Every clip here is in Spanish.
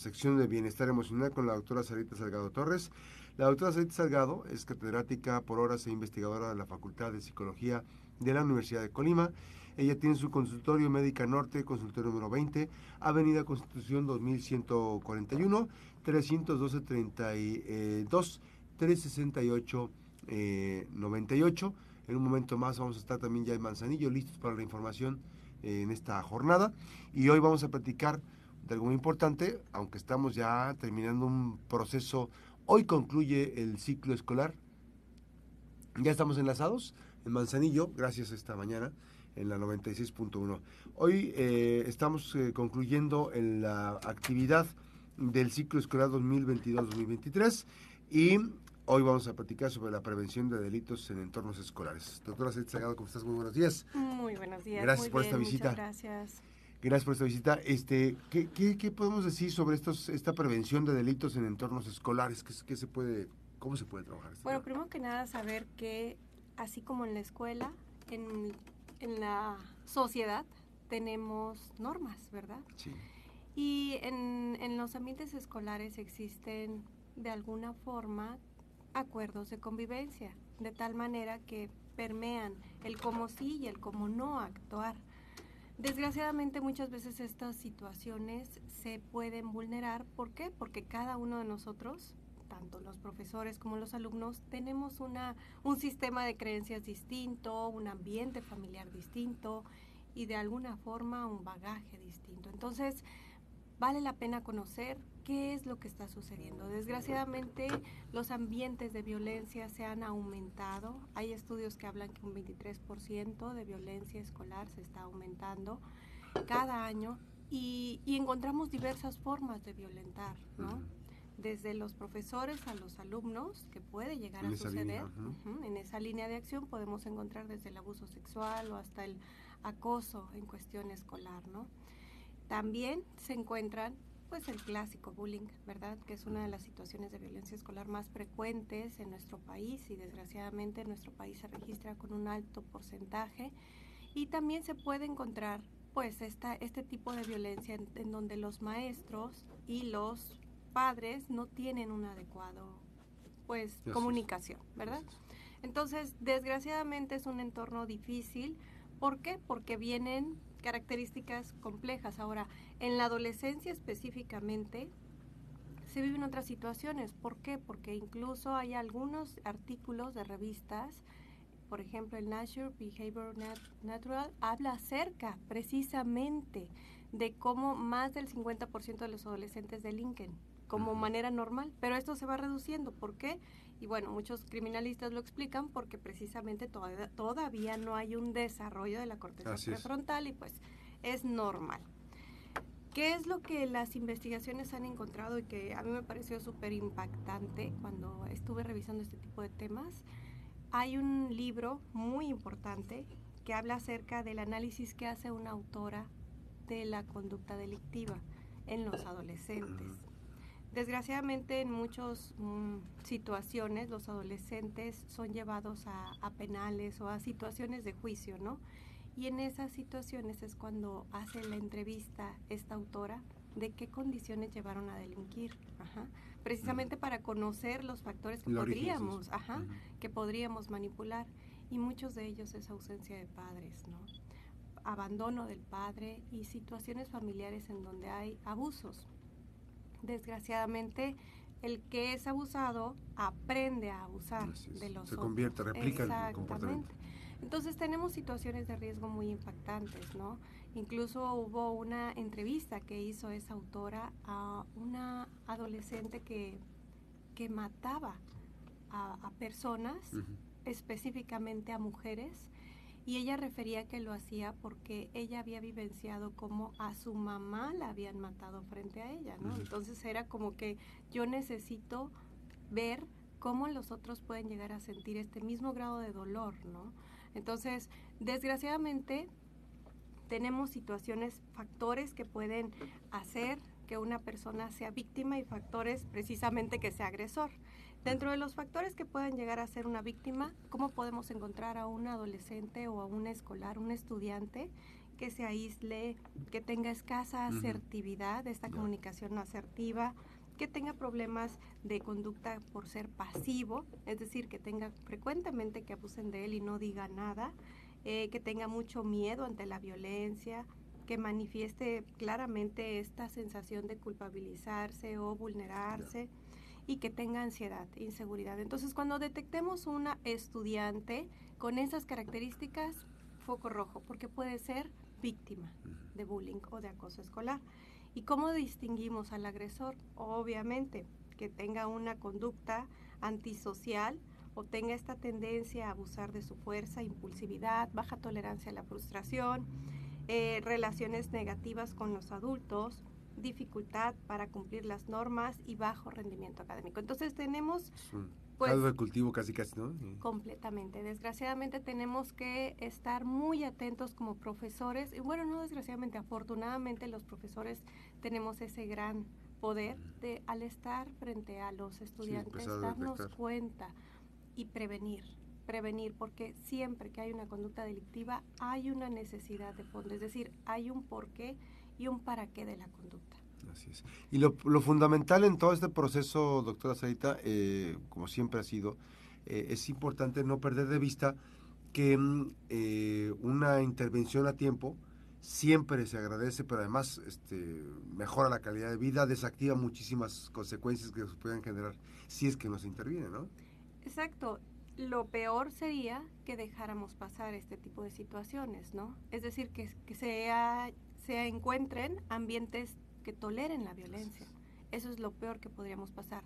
sección de bienestar emocional con la doctora Sarita Salgado Torres. La doctora Sarita Salgado es catedrática por horas e investigadora de la Facultad de Psicología de la Universidad de Colima. Ella tiene su consultorio Médica Norte, consultorio número 20, Avenida Constitución 2141, 312 32 368 98. En un momento más vamos a estar también ya en Manzanillo, listos para la información eh, en esta jornada. Y hoy vamos a platicar algo muy importante, aunque estamos ya terminando un proceso, hoy concluye el ciclo escolar, ya estamos enlazados en Manzanillo, gracias a esta mañana en la 96.1. Hoy eh, estamos eh, concluyendo en la actividad del ciclo escolar 2022-2023 y hoy vamos a platicar sobre la prevención de delitos en entornos escolares. Doctora César Sagado, ¿cómo estás? Muy buenos días. Muy buenos días. Gracias por esta visita. gracias. Gracias por esta visita. Este, ¿qué, qué, podemos decir sobre estos, esta prevención de delitos en entornos escolares? ¿Qué, qué se puede, ¿Cómo se puede trabajar? Este bueno, primero que nada saber que así como en la escuela, en, en la sociedad tenemos normas, ¿verdad? Sí. Y en, en los ambientes escolares existen de alguna forma acuerdos de convivencia, de tal manera que permean el cómo sí y el cómo no actuar. Desgraciadamente muchas veces estas situaciones se pueden vulnerar. ¿Por qué? Porque cada uno de nosotros, tanto los profesores como los alumnos, tenemos una, un sistema de creencias distinto, un ambiente familiar distinto y de alguna forma un bagaje distinto. Entonces, vale la pena conocer qué es lo que está sucediendo. Desgraciadamente, los ambientes de violencia se han aumentado. Hay estudios que hablan que un 23% de violencia escolar se está aumentando cada año y, encontramos diversas formas de violentar, ¿no? Desde los profesores a los alumnos, que puede llegar a suceder. en esa línea de acción podemos encontrar desde el abuso sexual o hasta el acoso en cuestión escolar, ¿no? También se encuentran pues el clásico bullying, ¿verdad? Que es una de las situaciones de violencia escolar más frecuentes en nuestro país y desgraciadamente nuestro país se registra con un alto porcentaje. Y también se puede encontrar pues esta, este tipo de violencia en, donde los maestros y los padres no tienen un adecuado pues comunicación, ¿verdad? Entonces, desgraciadamente es un entorno difícil. ¿Por qué? Porque vienen características complejas. Ahora, en la adolescencia específicamente, se viven otras situaciones. ¿Por qué? Porque incluso hay algunos artículos de revistas, por ejemplo, el Nature Behavior Natural habla acerca precisamente de cómo más del 50% de los adolescentes delinquen como manera normal, pero esto se va reduciendo. ¿Por qué? Y bueno, muchos criminalistas lo explican porque precisamente todavía, todavía no hay un desarrollo de la corteza prefrontal y pues es normal. ¿Qué es lo que las investigaciones han encontrado y que a mí me pareció súper impactante cuando estuve revisando este tipo de temas? Hay un libro muy importante que habla acerca del análisis que hace una autora de la conducta delictiva en los adolescentes. Desgraciadamente en muchas mm, situaciones los adolescentes son llevados a, penales o a situaciones de juicio, ¿no? Y en esas situaciones es cuando hace la entrevista esta autora de qué condiciones llevaron a delinquir, precisamente para conocer los factores que podríamos, ajá, que podríamos manipular. Y muchos de ellos es ausencia de padres, ¿no? Abandono del padre y situaciones familiares en donde hay abusos desgraciadamente el que es abusado aprende a abusar de los Se convierte, replica el comportamiento. Entonces tenemos situaciones de riesgo muy impactantes, ¿no? Incluso hubo una entrevista que hizo esa autora a una adolescente que, que mataba a, personas, específicamente a mujeres, y ella refería que lo hacía porque ella había vivenciado como a su mamá la habían matado frente a ella, ¿no? Entonces era como que yo necesito ver cómo los otros pueden llegar a sentir este mismo grado de dolor, ¿no? Entonces, desgraciadamente, tenemos situaciones, factores que pueden hacer que una persona sea víctima y factores precisamente que sea agresor. Dentro de los factores que pueden llegar a ser una víctima, ¿cómo podemos encontrar a un adolescente o a un escolar, un estudiante que se aísle, que tenga escasa asertividad, esta comunicación no asertiva, que tenga problemas de conducta por ser pasivo, es decir, que tenga frecuentemente que abusen de él y no diga nada, eh, que tenga mucho miedo ante la violencia, que manifieste claramente esta sensación de culpabilizarse o vulnerarse y que tenga ansiedad, inseguridad. Entonces, cuando detectemos una estudiante con esas características, foco rojo, porque puede ser víctima de bullying o de acoso escolar. ¿Y cómo distinguimos al agresor? Obviamente, que tenga una conducta antisocial o tenga esta tendencia a abusar de su fuerza, impulsividad, baja tolerancia a la frustración, eh, relaciones negativas con los adultos, dificultad para cumplir las normas y bajo rendimiento académico. Entonces tenemos pues, de cultivo casi casi, ¿no? Completamente. Desgraciadamente tenemos que estar muy atentos como profesores. Y bueno, no desgraciadamente, afortunadamente los profesores tenemos ese gran poder de al estar frente a los estudiantes darnos cuenta y prevenir prevenir porque siempre que hay una conducta delictiva hay una necesidad de fondo, es decir, hay un porqué y un para qué de la conducta. Así es. Y lo, fundamental en todo este proceso, doctora Sarita, eh, como siempre ha sido, eh, es importante no perder de vista que mm, eh, una intervención a tiempo siempre se agradece, pero además este, mejora la calidad de vida, desactiva muchísimas consecuencias que se puedan generar si es que no se interviene, ¿no? Exacto. Lo peor sería que dejáramos pasar este tipo de situaciones, ¿no? Es decir, que, que sea, se encuentren ambientes que toleren la violencia. Eso es lo peor que podríamos pasar.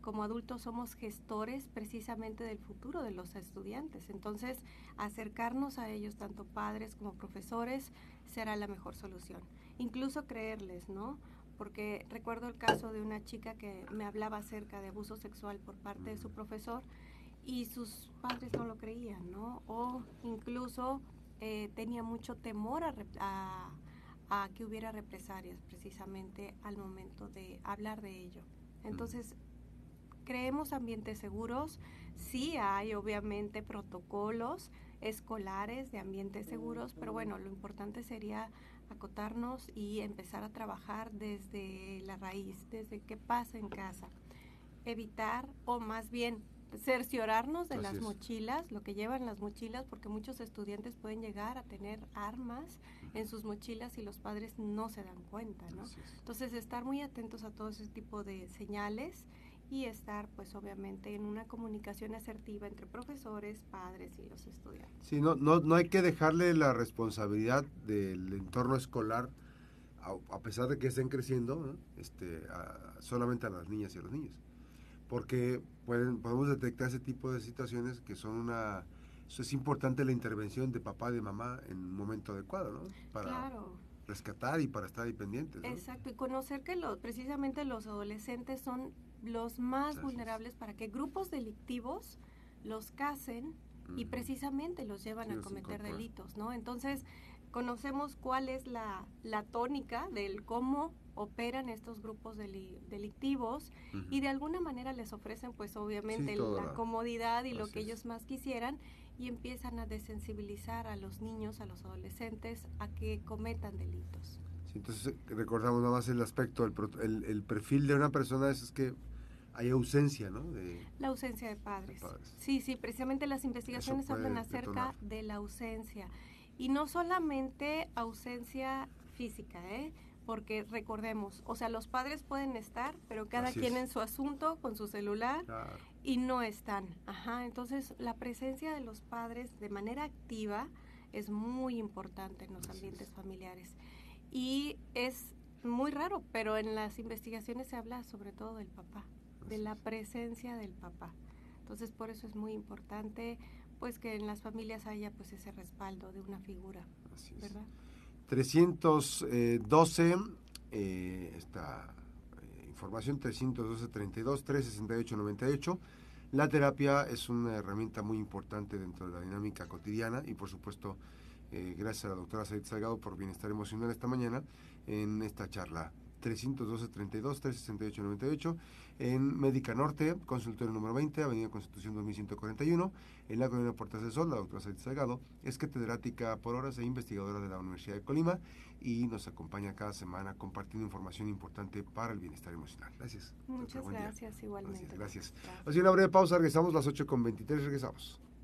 Como adultos somos gestores precisamente del futuro de los estudiantes. Entonces, acercarnos a ellos, tanto padres como profesores, será la mejor solución. Incluso creerles, ¿no? Porque recuerdo el caso de una chica que me hablaba acerca de abuso sexual por parte de su profesor y sus padres no lo creían, ¿no? O incluso eh, tenía mucho temor a, a a que hubiera represalias precisamente al momento de hablar de ello. Entonces, creemos ambientes seguros, sí hay obviamente protocolos escolares de ambientes seguros, pero bueno, lo importante sería acotarnos y empezar a trabajar desde la raíz, desde qué pasa en casa. Evitar, o más bien cerciorarnos de las mochilas, lo que llevan las mochilas, porque muchos estudiantes pueden llegar a tener armas en sus mochilas y los padres no se dan cuenta, ¿no? Entonces, estar muy atentos a todo ese tipo de señales y estar, pues, obviamente, en una comunicación asertiva entre profesores, padres y los estudiantes. Sí, no, no, no hay que dejarle la responsabilidad del entorno escolar, a, pesar de que estén creciendo, este, solamente a las niñas y a los niños porque pueden, podemos detectar ese tipo de situaciones que son una... Eso es importante la intervención de papá y de mamá en un momento adecuado, ¿no? Para rescatar y para estar ahí pendientes. Exacto, y conocer que los, precisamente los adolescentes son los más vulnerables para que grupos delictivos los casen y precisamente los llevan a cometer delitos, ¿no? Entonces, conocemos cuál es la, la tónica del cómo operan estos grupos delictivos y de alguna manera les ofrecen pues obviamente la, comodidad y lo que ellos más quisieran y empiezan a desensibilizar a los niños, a los adolescentes a que cometan delitos. entonces recordamos nada más el aspecto, el, el, perfil de una persona es, que hay ausencia, ¿no? De, la ausencia de padres. Sí, sí, precisamente las investigaciones hablan acerca de la ausencia. Y no solamente ausencia física, ¿eh? Porque recordemos, o sea, los padres pueden estar, pero cada quien en su asunto con su celular y no están. Ajá, entonces la presencia de los padres de manera activa es muy importante en los ambientes familiares. Y es muy raro, pero en las investigaciones se habla sobre todo del papá, de la presencia del papá. Entonces, por eso es muy importante pues que en las familias haya pues ese respaldo de una figura, ¿verdad? 312, eh, esta eh, información, 312 32 368 98. La terapia es una herramienta muy importante dentro de la dinámica cotidiana y por supuesto eh, gracias a la doctora Said Salgado por bienestar emocional esta mañana en esta charla 312-32-368-98. En Médica Norte, consultorio número 20, Avenida Constitución 2141. En la colonia Puertas del Sol, la doctora Said Salgado es catedrática por horas e investigadora de la Universidad de Colima y nos acompaña cada semana compartiendo información importante para el bienestar emocional. Gracias. Muchas gracias, igualmente. Gracias. gracias. Así una breve pausa, regresamos las 8 con 23, regresamos.